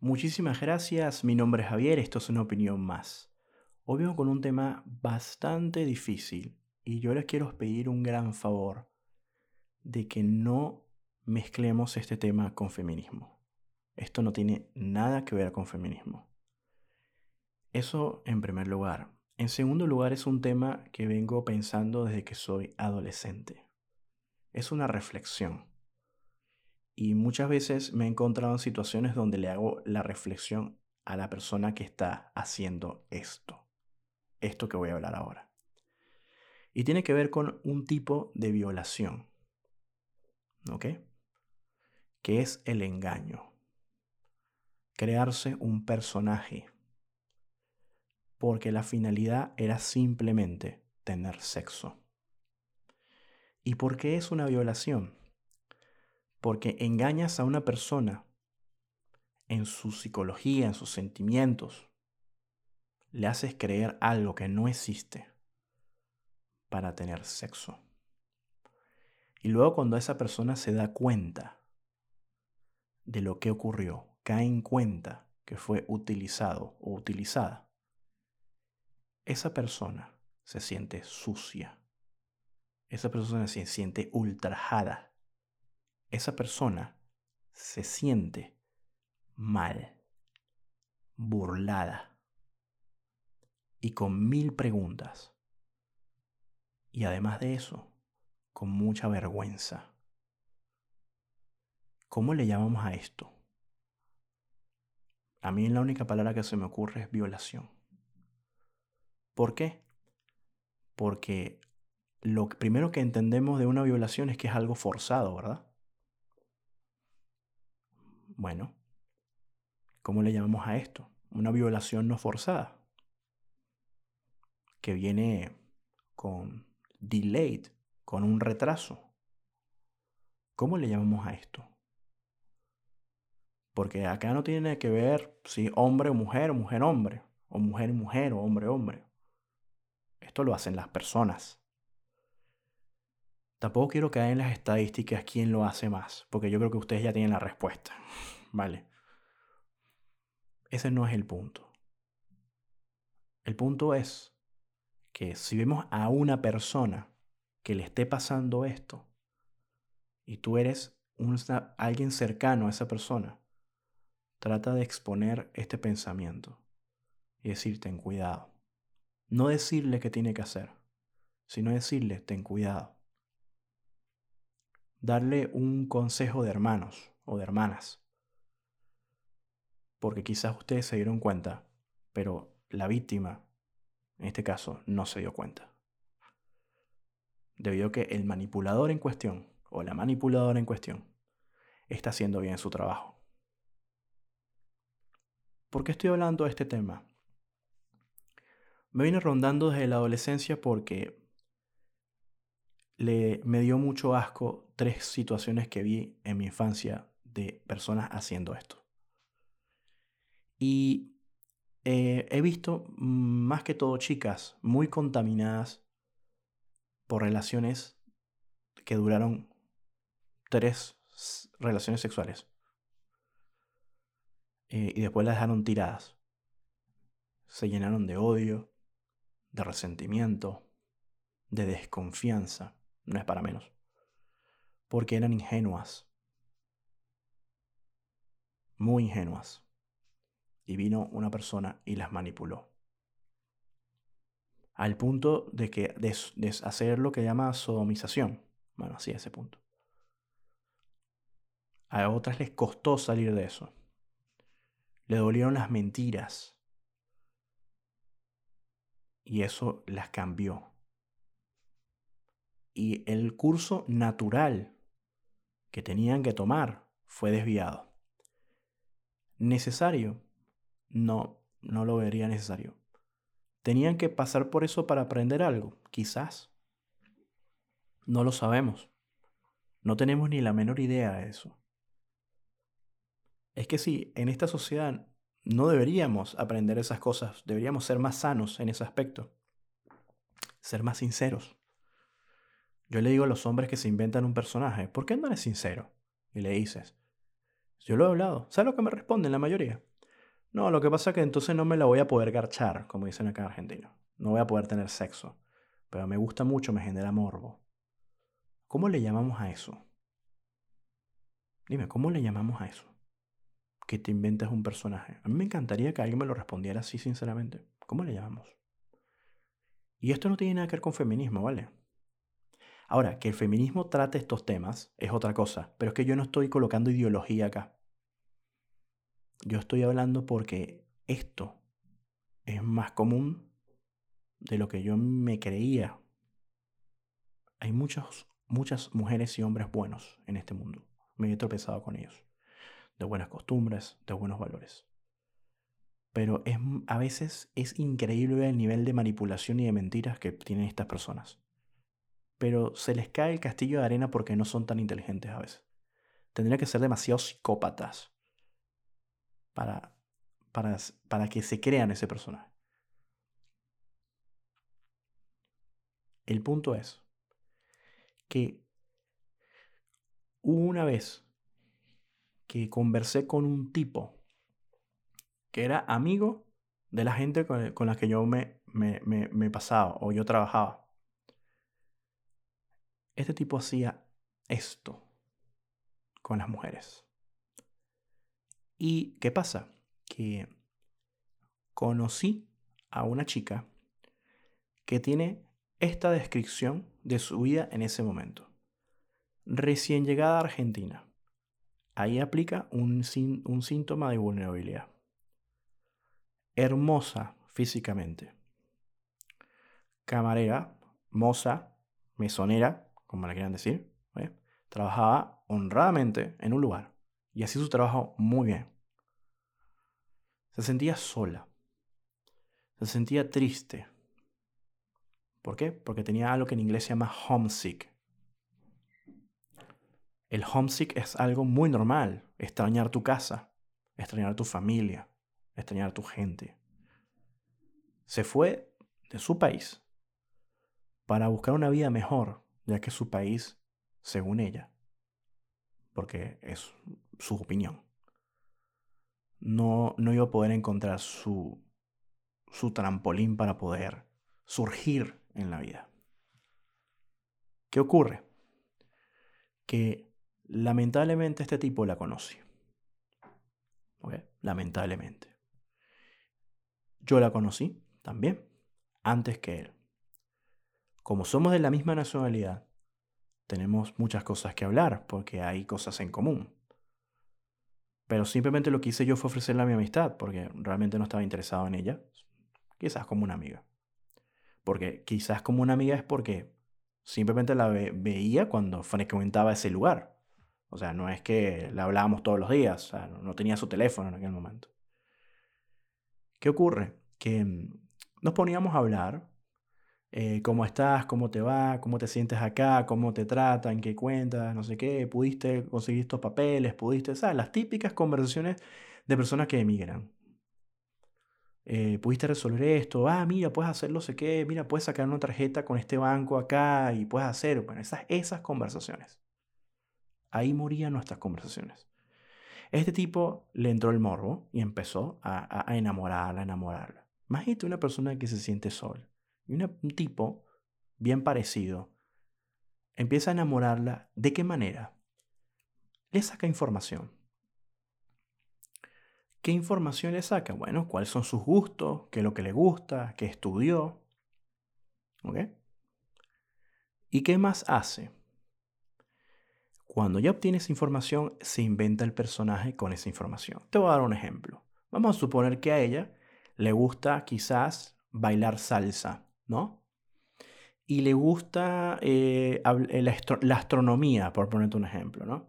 Muchísimas gracias, mi nombre es Javier, esto es una opinión más. Hoy vengo con un tema bastante difícil y yo les quiero pedir un gran favor de que no mezclemos este tema con feminismo. Esto no tiene nada que ver con feminismo. Eso en primer lugar. En segundo lugar es un tema que vengo pensando desde que soy adolescente. Es una reflexión. Y muchas veces me he encontrado en situaciones donde le hago la reflexión a la persona que está haciendo esto. Esto que voy a hablar ahora. Y tiene que ver con un tipo de violación. ¿Ok? Que es el engaño. Crearse un personaje. Porque la finalidad era simplemente tener sexo. ¿Y por qué es una violación? Porque engañas a una persona en su psicología, en sus sentimientos. Le haces creer algo que no existe para tener sexo. Y luego cuando esa persona se da cuenta de lo que ocurrió, cae en cuenta que fue utilizado o utilizada, esa persona se siente sucia. Esa persona se siente ultrajada esa persona se siente mal, burlada y con mil preguntas. Y además de eso, con mucha vergüenza. ¿Cómo le llamamos a esto? A mí la única palabra que se me ocurre es violación. ¿Por qué? Porque lo primero que entendemos de una violación es que es algo forzado, ¿verdad? Bueno, ¿cómo le llamamos a esto? Una violación no forzada, que viene con delayed, con un retraso. ¿Cómo le llamamos a esto? Porque acá no tiene que ver si hombre o mujer, o mujer hombre, o mujer mujer, o hombre hombre. Esto lo hacen las personas. Tampoco quiero caer en las estadísticas quién lo hace más, porque yo creo que ustedes ya tienen la respuesta. ¿Vale? Ese no es el punto. El punto es que si vemos a una persona que le esté pasando esto y tú eres alguien cercano a esa persona, trata de exponer este pensamiento y decir ten cuidado. No decirle qué tiene que hacer, sino decirle ten cuidado darle un consejo de hermanos o de hermanas. Porque quizás ustedes se dieron cuenta, pero la víctima, en este caso, no se dio cuenta. Debido a que el manipulador en cuestión, o la manipuladora en cuestión, está haciendo bien su trabajo. ¿Por qué estoy hablando de este tema? Me vine rondando desde la adolescencia porque le, me dio mucho asco tres situaciones que vi en mi infancia de personas haciendo esto. Y eh, he visto más que todo chicas muy contaminadas por relaciones que duraron tres relaciones sexuales. Eh, y después las dejaron tiradas. Se llenaron de odio, de resentimiento, de desconfianza no es para menos. Porque eran ingenuas. Muy ingenuas. Y vino una persona y las manipuló. Al punto de que de, hacer lo que llama sodomización. Bueno, así a ese punto. A otras les costó salir de eso. Le dolieron las mentiras. Y eso las cambió y el curso natural que tenían que tomar fue desviado. ¿Necesario? No, no lo vería necesario. ¿Tenían que pasar por eso para aprender algo? Quizás. No lo sabemos. No tenemos ni la menor idea de eso. Es que sí, en esta sociedad no deberíamos aprender esas cosas, deberíamos ser más sanos en ese aspecto, ser más sinceros. Yo le digo a los hombres que se inventan un personaje, ¿por qué no eres sincero? Y le dices, Yo lo he hablado. ¿Sabes lo que me responden la mayoría? No, lo que pasa es que entonces no me la voy a poder garchar, como dicen acá en. No voy a poder tener sexo. Pero me gusta mucho, me genera morbo. ¿Cómo le llamamos a eso? Dime, ¿cómo le llamamos a eso? Que te inventas un personaje. A mí me encantaría que alguien me lo respondiera así, sinceramente. ¿Cómo le llamamos? Y esto no tiene nada que ver con feminismo, ¿vale? Ahora, que el feminismo trate estos temas es otra cosa, pero es que yo no estoy colocando ideología acá. Yo estoy hablando porque esto es más común de lo que yo me creía. Hay muchas, muchas mujeres y hombres buenos en este mundo. Me he tropezado con ellos. De buenas costumbres, de buenos valores. Pero a veces es increíble el nivel de manipulación y de mentiras que tienen estas personas pero se les cae el castillo de arena porque no son tan inteligentes a veces. Tendría que ser demasiado psicópatas para, para, para que se crean ese personaje. El punto es que una vez que conversé con un tipo que era amigo de la gente con, la que yo me, me, me pasaba o yo trabajaba. Este tipo hacía esto con las mujeres. ¿Y qué pasa? Que conocí a una chica que tiene esta descripción de su vida en ese momento. Recién llegada a Argentina. Ahí aplica un, un síntoma de vulnerabilidad. Hermosa físicamente. Camarera, moza, mesonera, como le quieran decir, trabajaba honradamente en un lugar y hacía su trabajo muy bien. Se sentía sola, se sentía triste. ¿Por qué? Porque tenía algo que en inglés se llama homesick. El homesick es algo muy normal, extrañar tu casa, extrañar tu familia, extrañar tu gente. Se fue de su país para buscar una vida mejor, ya que su país, según ella, porque es su opinión, no, no iba a poder encontrar su, su trampolín para poder surgir en la vida. ¿Qué ocurre? Que lamentablemente este tipo la conoce. Lamentablemente. Yo la conocí también, antes que él como somos de la misma nacionalidad, tenemos muchas cosas que hablar porque hay cosas en común. Pero simplemente lo que hice yo fue ofrecerle mi amistad porque realmente no estaba interesado en ella. Quizás como una amiga. Porque quizás como una amiga es porque simplemente la veía cuando frecuentaba ese lugar. O sea, no es que la hablábamos todos los días, no tenía su teléfono en aquel momento. ¿Qué ocurre? Que mm, nos poníamos a hablar eh, cómo estás, cómo te va, cómo te sientes acá, cómo te tratan, qué cuentas, no sé qué, pudiste conseguir estos papeles, pudiste, ¿sabes? Las típicas conversaciones de personas que emigran. Eh, pudiste resolver esto, ah, mira, puedes hacer no sé qué, mira, puedes sacar una tarjeta con este banco acá y puedes hacer, bueno, esas, esas conversaciones. Ahí morían nuestras conversaciones. Este tipo le entró el morbo y empezó a, a enamorarla, a enamorarla. Imagínate una persona que se siente sola y un tipo bien parecido empieza a enamorarla. ¿De qué manera? Le saca información. ¿Qué información le saca? Bueno, cuáles son sus gustos, qué es lo que le gusta, qué estudió. ¿Ok? ¿Y qué más hace? Cuando ya obtienes información, se inventa el personaje con esa información. Te voy a dar un ejemplo. Vamos a suponer que a ella le gusta quizás bailar salsa. ¿No? Y le gusta eh, eh, la, astronomía, por ponerte un ejemplo, ¿no?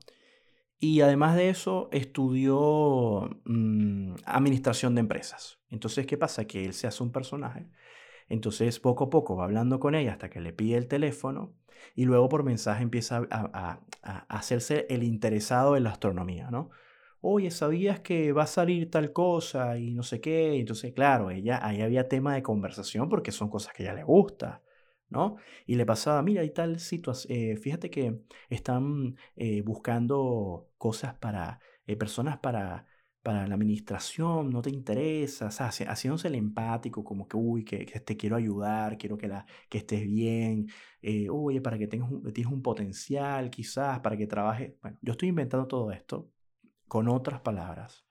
Y además de eso, estudió mm, administración de empresas. Entonces, ¿qué pasa? Que él se hace un personaje. Entonces, poco a poco va hablando con ella hasta que le pide el teléfono y luego por mensaje empieza a, a hacerse el interesado en la astronomía, ¿no? Oye, ¿sabías que va a salir tal cosa y no sé qué? Entonces, claro, ella, ahí había tema de conversación porque son cosas que a ella le gusta, ¿no? Y le pasaba, mira, hay tal situación, eh, fíjate que están eh, buscando cosas para eh, personas para, para la administración, no te interesa, o sea, haciéndose el empático, como que, uy, que, te quiero ayudar, quiero que, la, que estés bien, eh, oye, para que tengas un, tienes un potencial quizás, para que trabajes. Bueno, yo estoy inventando todo esto con otras palabras,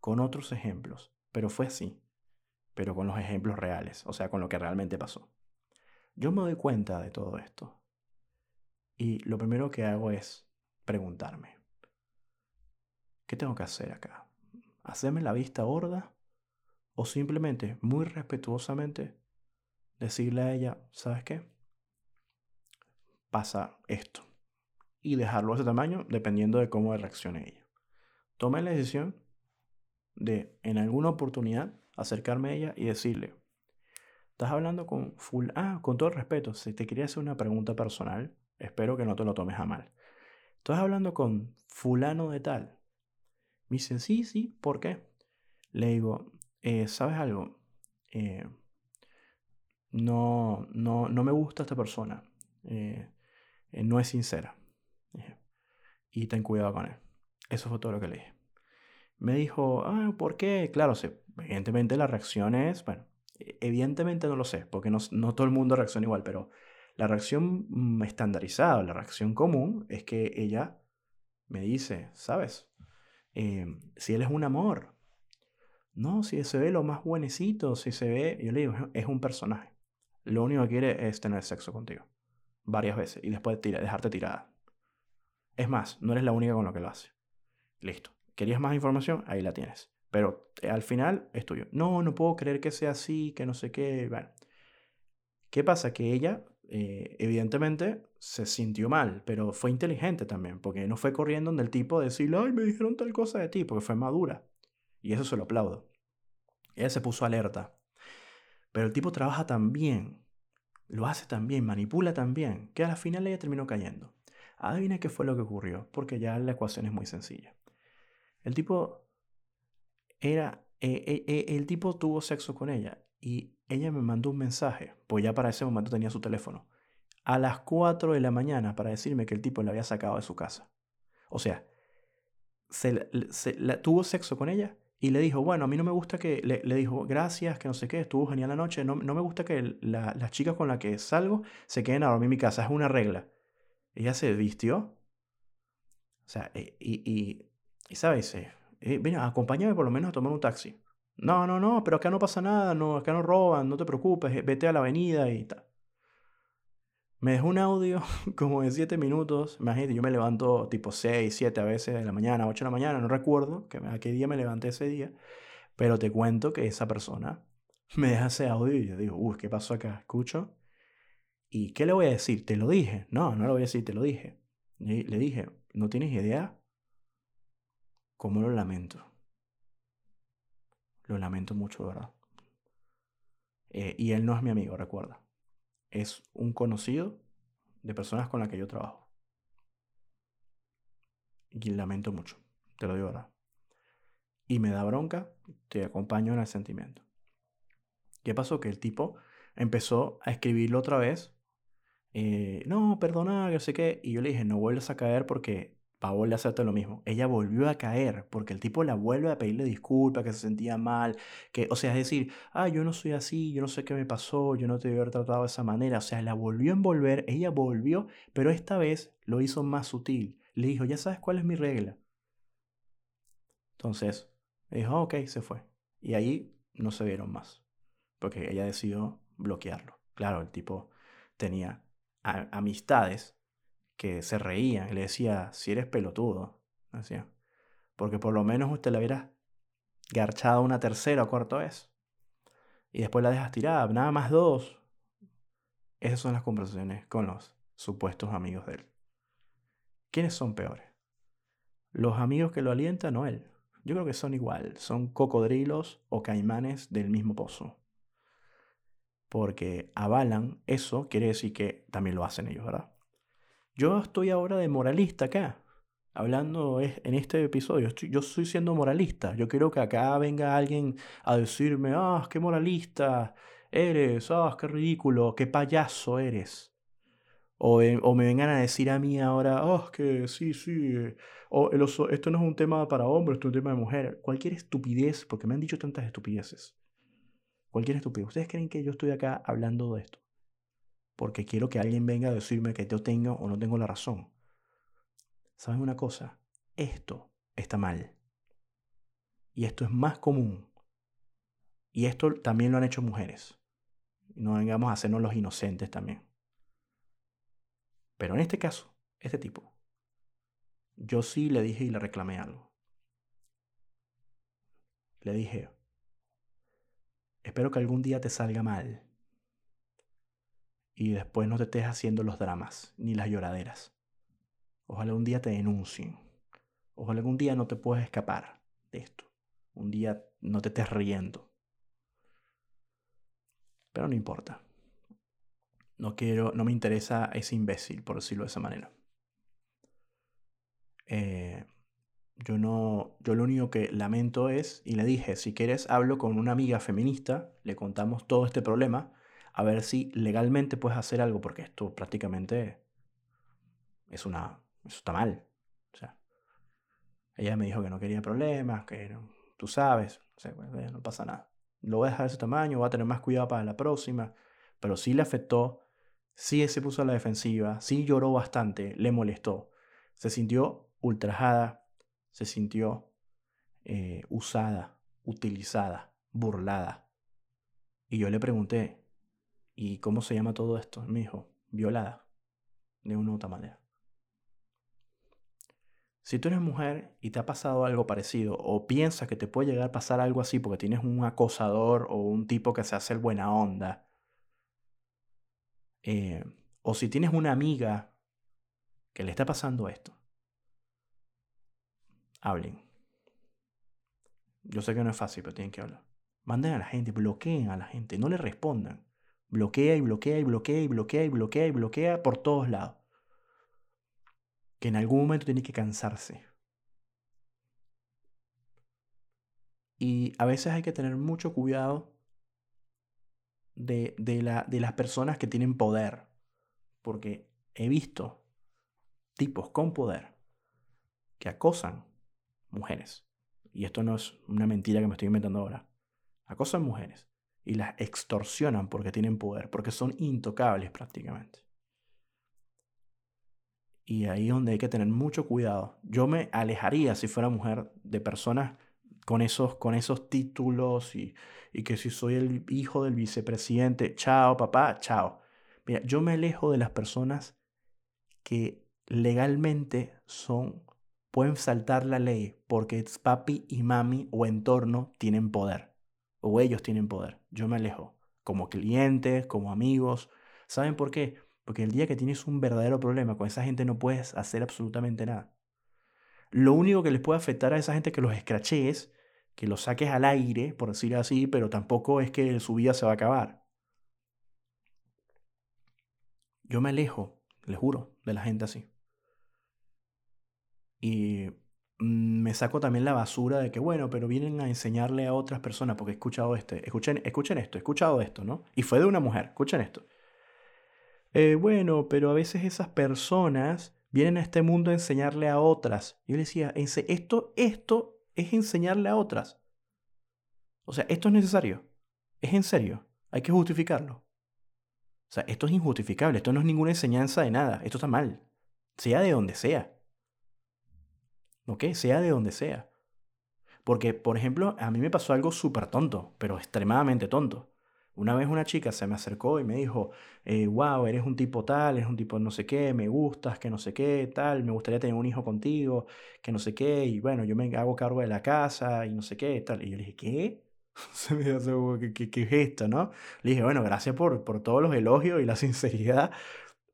con otros ejemplos, pero fue así, pero con los ejemplos reales, o sea, con lo que realmente pasó. Yo me doy cuenta de todo esto y lo primero que hago es preguntarme, ¿qué tengo que hacer acá? ¿Hacerme la vista gorda? ¿O simplemente, muy respetuosamente, decirle a ella, ¿sabes qué? Pasa esto. Y dejarlo a ese tamaño dependiendo de cómo reaccione ella. Tomé la decisión de, en alguna oportunidad, acercarme a ella y decirle, estás hablando con full... Ah, con todo el respeto, si te quería hacer una pregunta personal, espero que no te lo tomes a mal. Estás hablando con fulano de tal. Me dicen, sí, sí, ¿por qué? Le digo, eh, ¿sabes algo? Eh, no, no, no me gusta esta persona. Eh, no es sincera. y ten cuidado con él. Eso fue todo lo que le dije. Me dijo, ah, ¿por qué? Claro, evidentemente la reacción es, bueno, e, evidentemente no lo sé, porque no, no todo el mundo reacciona igual, pero la reacción mm, estandarizada, la reacción común es que ella me dice, ¿sabes? Em, si él es un amor. No, si se ve lo más buenecito, si se ve, yo le digo, es un personaje. Lo único que quiere es tener sexo contigo. Varias veces. Y después dejarte tirada. Es más, no eres la única con lo que lo hace. Listo. ¿Querías más información? Ahí la tienes. Pero eh, al final es tuyo. No, no puedo creer que sea así, que no sé qué. Bueno. ¿Qué pasa? Que ella, eh, evidentemente, se sintió mal, pero fue inteligente también, porque no fue corriendo donde el tipo decirle, ay, me dijeron tal cosa de ti, porque fue madura. Y eso se lo aplaudo. Ella se puso alerta. Pero el tipo trabaja tan bien, lo hace tan bien, manipula tan bien, que a la final ella terminó cayendo. Adivina qué fue lo que ocurrió, porque ya la ecuación es muy sencilla. El tipo era, eh, eh, eh, el tipo tuvo sexo con ella y ella me mandó un mensaje, pues ya para ese momento tenía su teléfono, a las 4 de la mañana para decirme que el tipo la había sacado de su casa. O sea, se, tuvo sexo con ella y le dijo, bueno, a mí no me gusta que, le, dijo, gracias, que no sé qué, estuvo genial la noche, no, no me gusta que las chicas con las que salgo se queden a dormir en mi casa, es una regla. Ella se vistió, o sea, y sabes, eh, eh, ven, acompáñame por lo menos a tomar un taxi. No, no, no, pero acá no pasa nada, no, acá no roban, no te preocupes, eh, vete a la avenida y tal. Me dejó un audio como de 7 minutos. Imagínate, yo me levanto tipo 6, 7 a veces de la mañana, 8 de la mañana, no recuerdo que, a qué día me levanté ese día. Pero te cuento que esa persona me deja ese audio y yo digo, uy, ¿qué pasó acá? Escucho. ¿Y qué le voy a decir? ¿Te lo dije? No, no lo voy a decir, te lo dije. le dije, ¿no tienes idea cómo lo lamento. Lo lamento mucho, ¿verdad? Eh, y él no es mi amigo, recuerda. Es un conocido de personas con las que yo trabajo. Y lamento mucho, te lo digo, ¿verdad? Y me da bronca, te acompaño en el sentimiento. ¿Qué pasó? Que el tipo empezó a escribirlo otra vez. Eh, no, perdona, que sé qué. Y yo le dije, no vuelvas a caer porque va a hacerte lo mismo. Ella volvió a caer porque el tipo la vuelve a pedirle disculpas, que se sentía mal, que, o sea, es decir, ah, yo no soy así, yo no sé qué me pasó, yo no te haber tratado de esa manera. O sea, la volvió a envolver, ella volvió, pero esta vez lo hizo más sutil. Le dijo, ya sabes cuál es mi regla. Entonces, dijo, ok, se fue. Y ahí no se vieron más, porque ella decidió bloquearlo. Claro, el tipo tenía amistades que se reían. Le decía, si eres pelotudo. Decía. Porque por lo menos usted la hubiera garchado una tercera o cuarta vez. Y después la dejas tirada. Nada más dos. Esas son las conversaciones con los supuestos amigos de él. ¿Quiénes son peores? ¿Los amigos que lo alientan o él? Yo creo que son igual. Son cocodrilos o caimanes del mismo pozo. Porque avalan eso, quiere decir que también lo hacen ellos, ¿verdad? Yo estoy ahora de moralista acá, hablando en este episodio. yo estoy siendo moralista. Yo quiero que acá venga alguien a decirme, ah, qué moralista eres, ah, qué ridículo, qué payaso eres. O, me vengan a decir a mí ahora, oh, que sí, sí, o esto no es un tema para hombres, esto es un tema de mujer. Cualquier estupidez, porque me han dicho tantas estupideces. Cualquier estupidez. ¿Ustedes creen que yo estoy acá hablando de esto? Porque quiero que alguien venga a decirme que yo tengo o no tengo la razón. ¿Saben una cosa? Esto está mal. Y esto es más común. Y esto también lo han hecho mujeres. No vengamos a hacernos los inocentes también. Pero en este caso, este tipo, yo sí le dije y le reclamé algo. Le dije, espero que algún día te salga mal y después no te estés haciendo los dramas ni las lloraderas. Ojalá un día te denuncien. Ojalá algún día no te puedas escapar de esto. Un día no te estés riendo. Pero no importa. No quiero, no me interesa ese imbécil, por decirlo de esa manera. Eh, yo no, yo lo único que lamento es, y le dije, si quieres hablo con una amiga feminista, le contamos todo este problema, a ver si legalmente puedes hacer algo, porque esto prácticamente es una, eso está mal. O sea, ella me dijo que no quería problemas, que tú sabes, no pasa nada. Lo voy a dejar de ese tamaño, voy a tener más cuidado para la próxima, pero sí le afectó, sí se puso a la defensiva, sí lloró bastante, le molestó, se sintió ultrajada, se sintió eh, usada, utilizada, burlada. Y yo le pregunté, ¿y cómo se llama todo esto? Me dijo, violada, de una u otra manera. Si tú eres mujer y te ha pasado algo parecido o piensas que te puede llegar a pasar algo así porque tienes un acosador o un tipo que se hace el buena onda, eh, o si tienes una amiga que le está pasando esto, hablen. Yo sé que no es fácil, pero tienen que hablar. Manden a la gente, bloqueen a la gente, no le respondan. Bloquea y bloquea y bloquea y bloquea y bloquea y bloquea por todos lados. Que en algún momento tiene que cansarse. Y a veces hay que tener mucho cuidado de, de, la, de las personas que tienen poder. Porque he visto tipos con poder que acosan mujeres. Y esto no es una mentira que me estoy inventando ahora. Acosan mujeres y las extorsionan porque tienen poder, porque son intocables prácticamente. Y ahí es donde hay que tener mucho cuidado. Yo me alejaría si fuera mujer de personas con esos, con esos títulos y, y que si soy el hijo del vicepresidente, chao papá, chao. Mira, yo me alejo de las personas que legalmente son pueden saltar la ley porque papi y mami o entorno tienen poder. O ellos tienen poder. Yo me alejo. Como clientes, como amigos. ¿Saben por qué? Porque el día que tienes un verdadero problema con esa gente no puedes hacer absolutamente nada. Lo único que les puede afectar a esa gente que los escraches, que los saques al aire, por decir así, pero tampoco es que su vida se va a acabar. Yo me alejo, les juro, de la gente así. Y me saco también la basura de que, bueno, pero vienen a enseñarle a otras personas, porque he escuchado este, escuchen, escuchen esto, he escuchado esto, ¿no? Y fue de una mujer, escuchen esto. Eh, bueno, pero a veces esas personas vienen a este mundo a enseñarle a otras. Yo le decía, esto, esto es enseñarle a otras. O sea, esto es necesario. Es en serio. Hay que justificarlo. O sea, esto es injustificable. Esto no es ninguna enseñanza de nada. Esto está mal. Sea de donde sea. ¿Ok? Sea de donde sea. Porque, por ejemplo, a mí me pasó algo súper tonto, pero extremadamente tonto. Una vez una chica se me acercó y me dijo, wow, eh, eres un tipo tal, eres un tipo no sé qué, me gustas, que no sé qué, tal, me gustaría tener un hijo contigo, que no sé qué, y bueno, yo me hago cargo de la casa y no sé qué, tal. Y yo le dije, ¿qué? se me hace, ¿qué, qué, es esto, no? Le dije, bueno, gracias por, por todos los elogios y la sinceridad,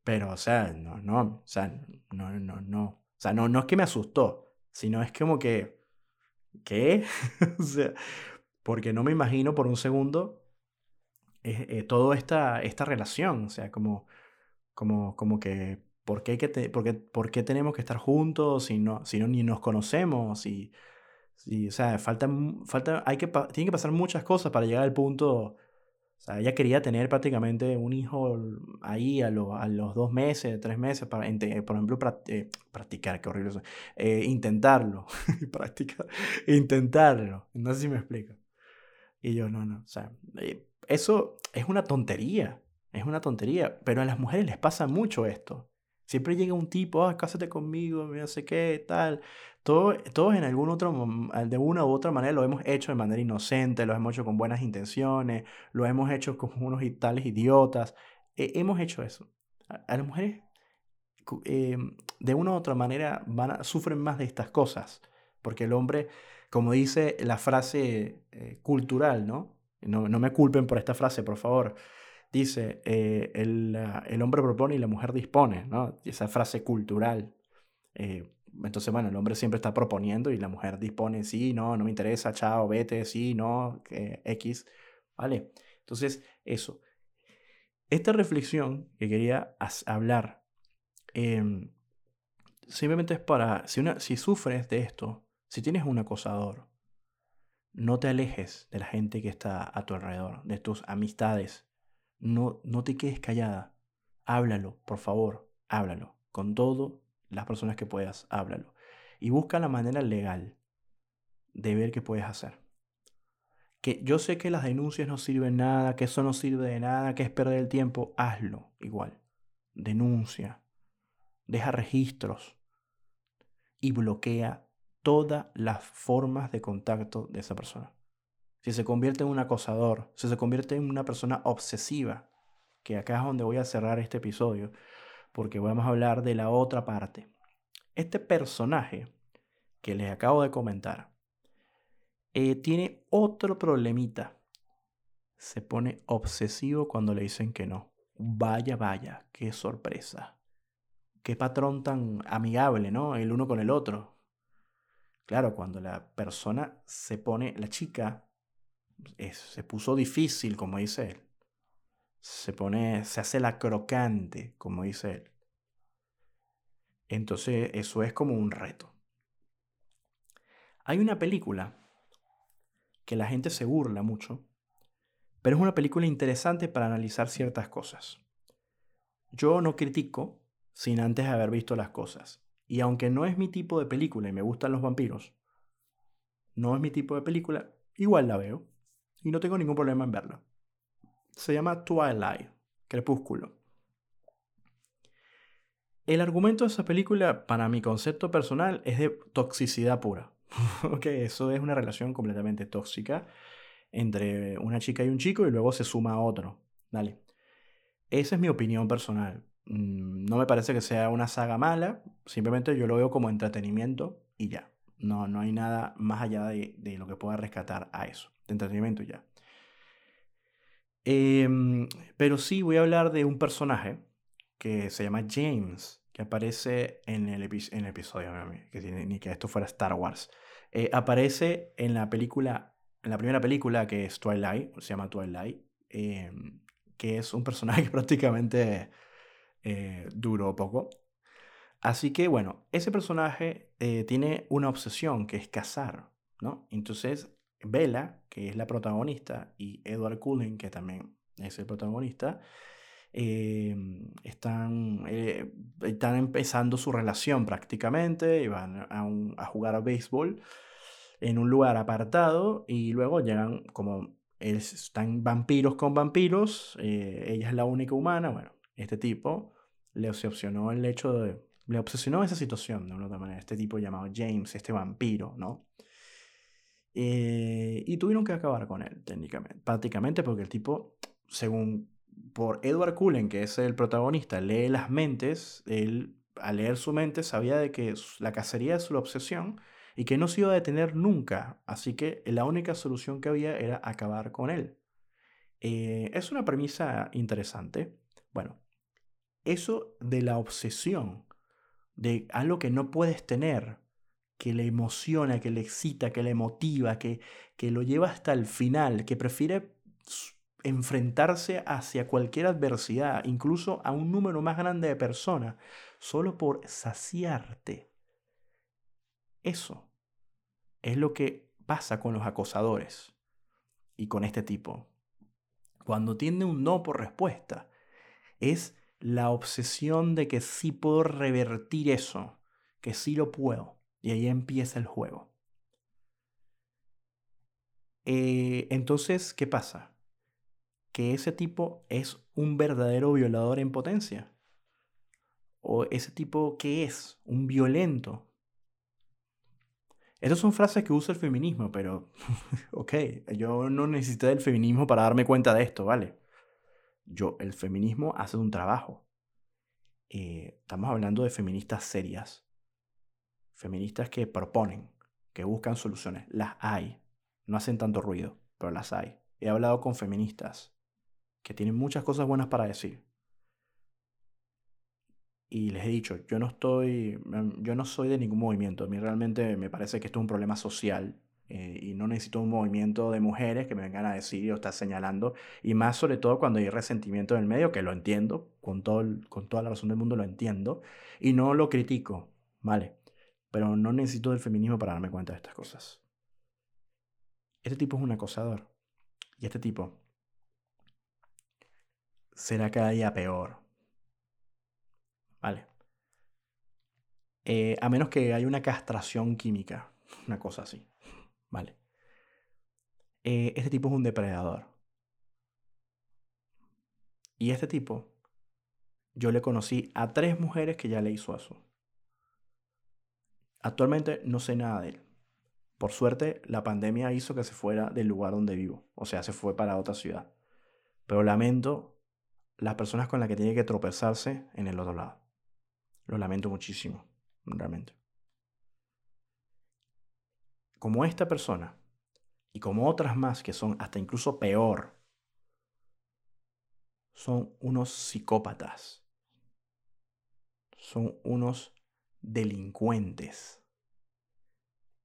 pero, o sea, no, no, o sea, no, no, no. O sea, no, no es que me asustó, sino es como que, ¿qué? o sea, porque no me imagino por un segundo eh, eh, toda esta, esta relación, o sea, como, como, como que, ¿por qué, que por, qué, tenemos que estar juntos si no, si no ni nos conocemos? Y, o sea, falta, falta, hay que, tiene que pasar muchas cosas para llegar al punto, O sea, ella quería tener prácticamente un hijo ahí a, los dos meses, tres meses, para, por ejemplo, eh, practicar, qué horrible eso. Eh, intentarlo, practicar, intentarlo. No sé si me explico. Y yo, no, no, o sea, eh, eso es una tontería, es una tontería, pero a las mujeres les pasa mucho esto. Siempre llega un tipo, ah, cásate conmigo, no sé qué, tal. Todo, todos en algún otro, de una u otra manera lo hemos hecho de manera inocente, lo hemos hecho con buenas intenciones, lo hemos hecho con unos tales idiotas. hemos hecho eso. A, las mujeres, eh, de una u otra manera, van sufren más de estas cosas. Porque el hombre, como dice la frase eh, cultural, ¿no? ¿no? No me culpen por esta frase, por favor dice, eh, el, el, hombre propone y la mujer dispone, ¿no? esa frase cultural. Eh, entonces, bueno, el hombre siempre está proponiendo y la mujer dispone, sí, no, no me interesa, chao, vete, sí, no, X, ¿vale? Entonces, eso. Esta reflexión que quería hablar, em, simplemente es para, si, una, si sufres de esto, si tienes un acosador, no te alejes de la gente que está a tu alrededor, de tus amistades, no, no te quedes callada. Háblalo, por favor, háblalo. Con todas las personas que puedas, háblalo. Y busca la manera legal de ver qué puedes hacer. Que yo sé que las denuncias no sirven nada, que eso no sirve de nada, que es perder el tiempo. Hazlo igual. Denuncia. Deja registros. Y bloquea todas las formas de contacto de esa persona si se convierte en un acosador, si se convierte en una persona obsesiva, que acá es donde voy a cerrar este episodio, porque vamos a hablar de la otra parte. Este personaje que les acabo de comentar eh, tiene otro problemita. Se pone obsesivo cuando le dicen que no. Vaya, vaya, qué sorpresa. Qué patrón tan amigable, ¿no? El uno con el otro. Claro, cuando la persona se pone, la chica se puso difícil, como dice él. Se pone, se hace la crocante, como dice él. Entonces, eso es como un reto. Hay una película que la gente se burla mucho, pero es una película interesante para analizar ciertas cosas. Yo no critico sin antes haber visto las cosas. Y aunque no es mi tipo de película y me gustan los vampiros, no es mi tipo de película, igual la veo y no tengo ningún problema en verlo. Se llama Twilight, Crepúsculo. El argumento de esa película, para mi concepto personal, es de toxicidad pura. eso es una relación completamente tóxica entre una chica y un chico y luego se suma a otro. Dale. Esa es mi opinión personal. Mm, no me parece que sea una saga mala, simplemente yo lo veo como entretenimiento y ya. No, no hay nada más allá de, de lo que pueda rescatar a eso entretenimiento ya. Em, pero sí voy a hablar de un personaje que se llama James, que aparece en el, en el episodio, que ni que esto fuera Star Wars. Eh, aparece en la película, en la primera película que es Twilight, se llama Twilight, em, que es un personaje que prácticamente eh, duró poco. Así que bueno, ese personaje eh, tiene una obsesión que es cazar, ¿no? Entonces Bella, que es la protagonista, y Edward Cullen, que también es el protagonista, em, están, eh, están empezando su relación prácticamente y van a, jugar a béisbol en un lugar apartado y luego llegan como están vampiros con vampiros, eh, ella es la única humana, bueno, este tipo le obsesionó el hecho de, le obsesionó esa situación de una otra manera, este tipo llamado James, este vampiro, ¿no? Eh, y tuvieron que acabar con él, técnicamente, prácticamente porque el tipo, según por Edward Cullen, que es el protagonista, lee las mentes, él al leer su mente sabía de que la cacería es su obsesión y que no se iba a detener nunca, así que la única solución que había era acabar con él. Eh, es una premisa interesante. Bueno, eso de la obsesión, de algo que no puedes tener, que le emociona, que le excita, que le motiva, que, que lo lleva hasta el final, que prefiere enfrentarse hacia cualquier adversidad, incluso a un número más grande de personas, solo por saciarte. Eso es lo que pasa con los acosadores y con este tipo. Cuando tiene un no por respuesta, es la obsesión de que sí puedo revertir eso, que sí lo puedo. Y ahí empieza el juego. Eh, entonces, ¿qué pasa? Que ese tipo es un verdadero violador en potencia. O ese tipo, ¿qué es? Un violento. Estas son frases que usa el feminismo, pero, ok, yo no necesité del feminismo para darme cuenta de esto, ¿vale? Yo, el feminismo hace un trabajo. Eh, estamos hablando de feministas serias. Feministas que proponen, que buscan soluciones. Las hay. No hacen tanto ruido, pero las hay. He hablado con feministas que tienen muchas cosas buenas para decir. Y les he dicho, yo no estoy, mm, yo no soy de ningún movimiento. A mí realmente me parece que esto es un problema social eh, y no necesito un movimiento de mujeres que me vengan a decir o estar señalando. Y más sobre todo cuando hay resentimiento en el medio, que lo entiendo, con, todo con toda la razón del mundo lo entiendo. Y no lo critico, ¿vale? Pero no necesito del feminismo para darme cuenta de estas cosas. Este tipo es un acosador. Y este tipo será cada día peor. ¿Vale? Eh, a menos que haya una castración química, una cosa así. ¿Vale? Eh, este tipo es un depredador. Y este tipo, yo le conocí a tres mujeres que ya le hizo eso. Actualmente no sé nada de él. Por suerte, la pandemia hizo que se fuera del lugar donde vivo. O sea, se fue para otra ciudad. Pero lamento las personas con las que tiene que tropezarse en el otro lado. Lo lamento muchísimo, realmente. Como esta persona y como otras más que son hasta incluso peor, son unos psicópatas. Son unos delincuentes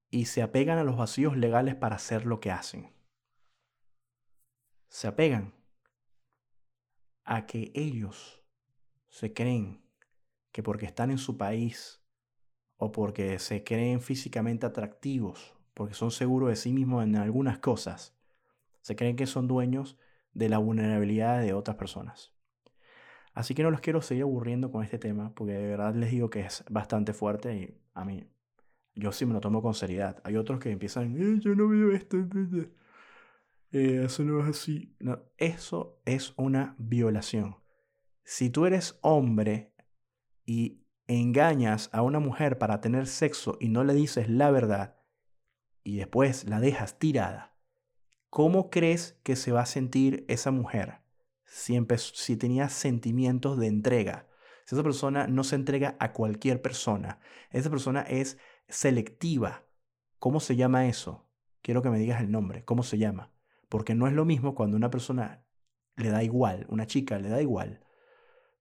y se apegan a los vacíos legales para hacer lo que hacen. Se apegan a que ellos se creen que porque están en su país o porque se creen físicamente atractivos, porque son seguros de sí mismos en algunas cosas, se creen que son dueños de la vulnerabilidad de otras personas. Así que no los quiero seguir aburriendo con este tema, porque de verdad les digo que es bastante fuerte y a mí yo sí me lo tomo con seriedad. Hay otros que empiezan, eh, yo no veo esto. Eh, eso no es así. No, eso es una violación. Si tú eres hombre y engañas a una mujer para tener sexo y no le dices la verdad y después la dejas tirada, ¿cómo crees que se va a sentir esa mujer si, si tenía sentimientos de entrega? Si esa persona no se entrega a cualquier persona, esa persona es selectiva. ¿Cómo se llama eso? Quiero que me digas el nombre. ¿Cómo se llama? Porque no es lo mismo cuando una persona le da igual, una chica le da igual,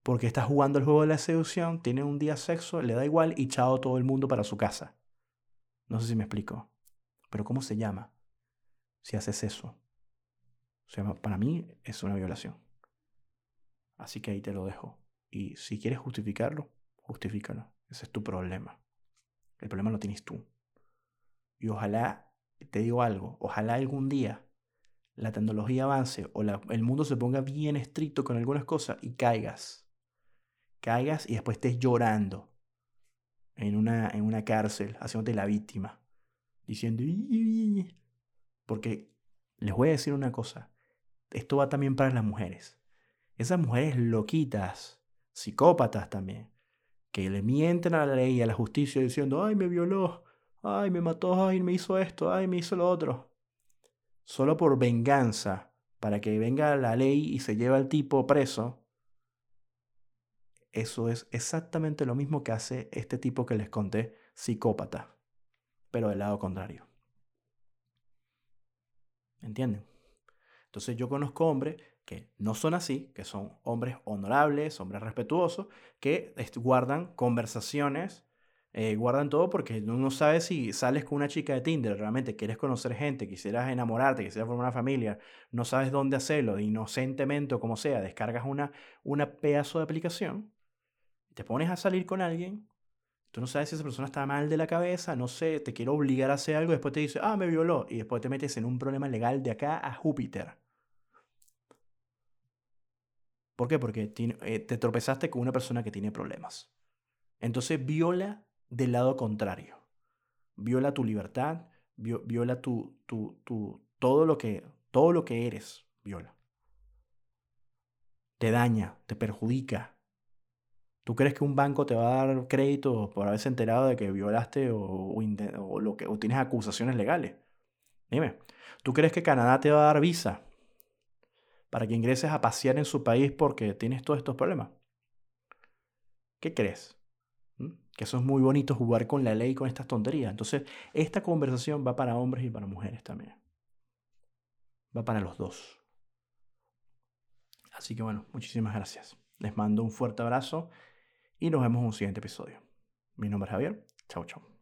porque está jugando el juego de la seducción, tiene un día sexo, le da igual y chao todo el mundo para su casa. No sé si me explico. Pero ¿cómo se llama? Si haces eso. para mí es una violación. Así que ahí te lo dejo. Y si quieres justificarlo, justifícalo. Ese es tu problema. El problema lo tienes tú. Y ojalá, te digo algo, ojalá algún día la tecnología avance o el mundo se ponga bien estricto con algunas cosas y caigas. Caigas y después estés llorando en una, en una cárcel, haciéndote la víctima. Diciendo... Porque les voy a decir una cosa. Esto va también para las mujeres. Esas mujeres loquitas, psicópatas también, que le mienten a la ley y a la justicia diciendo, ay, me violó, ay, me mató, ay, me hizo esto, ay, me hizo lo otro. Solo por venganza, para que venga la ley y se lleve al tipo preso. Eso es exactamente lo mismo que hace este tipo que les conté, psicópata, pero del lado contrario. ¿Entienden? Entonces yo conozco hombres que no son así, que son hombres honorables, hombres respetuosos, que guardan conversaciones, eh, guardan todo porque no sabe si sales con una chica de Tinder, realmente quieres conocer gente, quisieras enamorarte, quisieras formar una familia, no sabes dónde hacerlo, inocentemente o como sea, descargas una, una pedazo de aplicación, te pones a salir con alguien, tú no sabes si esa persona está mal de la cabeza, no sé, te quiere obligar a hacer algo, después te dice, ah, me violó, y después te metes en un problema legal de acá a Júpiter. ¿Por qué? Porque eh, te tropezaste con una persona que tiene problemas. Entonces viola del lado contrario. Viola tu libertad, viola tu, tu, tu, todo, lo que, todo lo que eres. Viola. Te daña, te perjudica. ¿Tú crees que un banco te va a dar crédito por haberse enterado de que violaste o, lo que, o tienes acusaciones legales? Dime, ¿tú crees que Canadá te va a dar visa para que ingreses a pasear en su país porque tienes todos estos problemas? ¿Qué crees? ¿Mm? Que eso es muy bonito jugar con la ley y con estas tonterías. Entonces, esta conversación va para hombres y para mujeres también. Va para los dos. Así que bueno, muchísimas gracias. Les mando un fuerte abrazo y nos vemos en un siguiente episodio. Mi nombre es Javier. Chao, chao.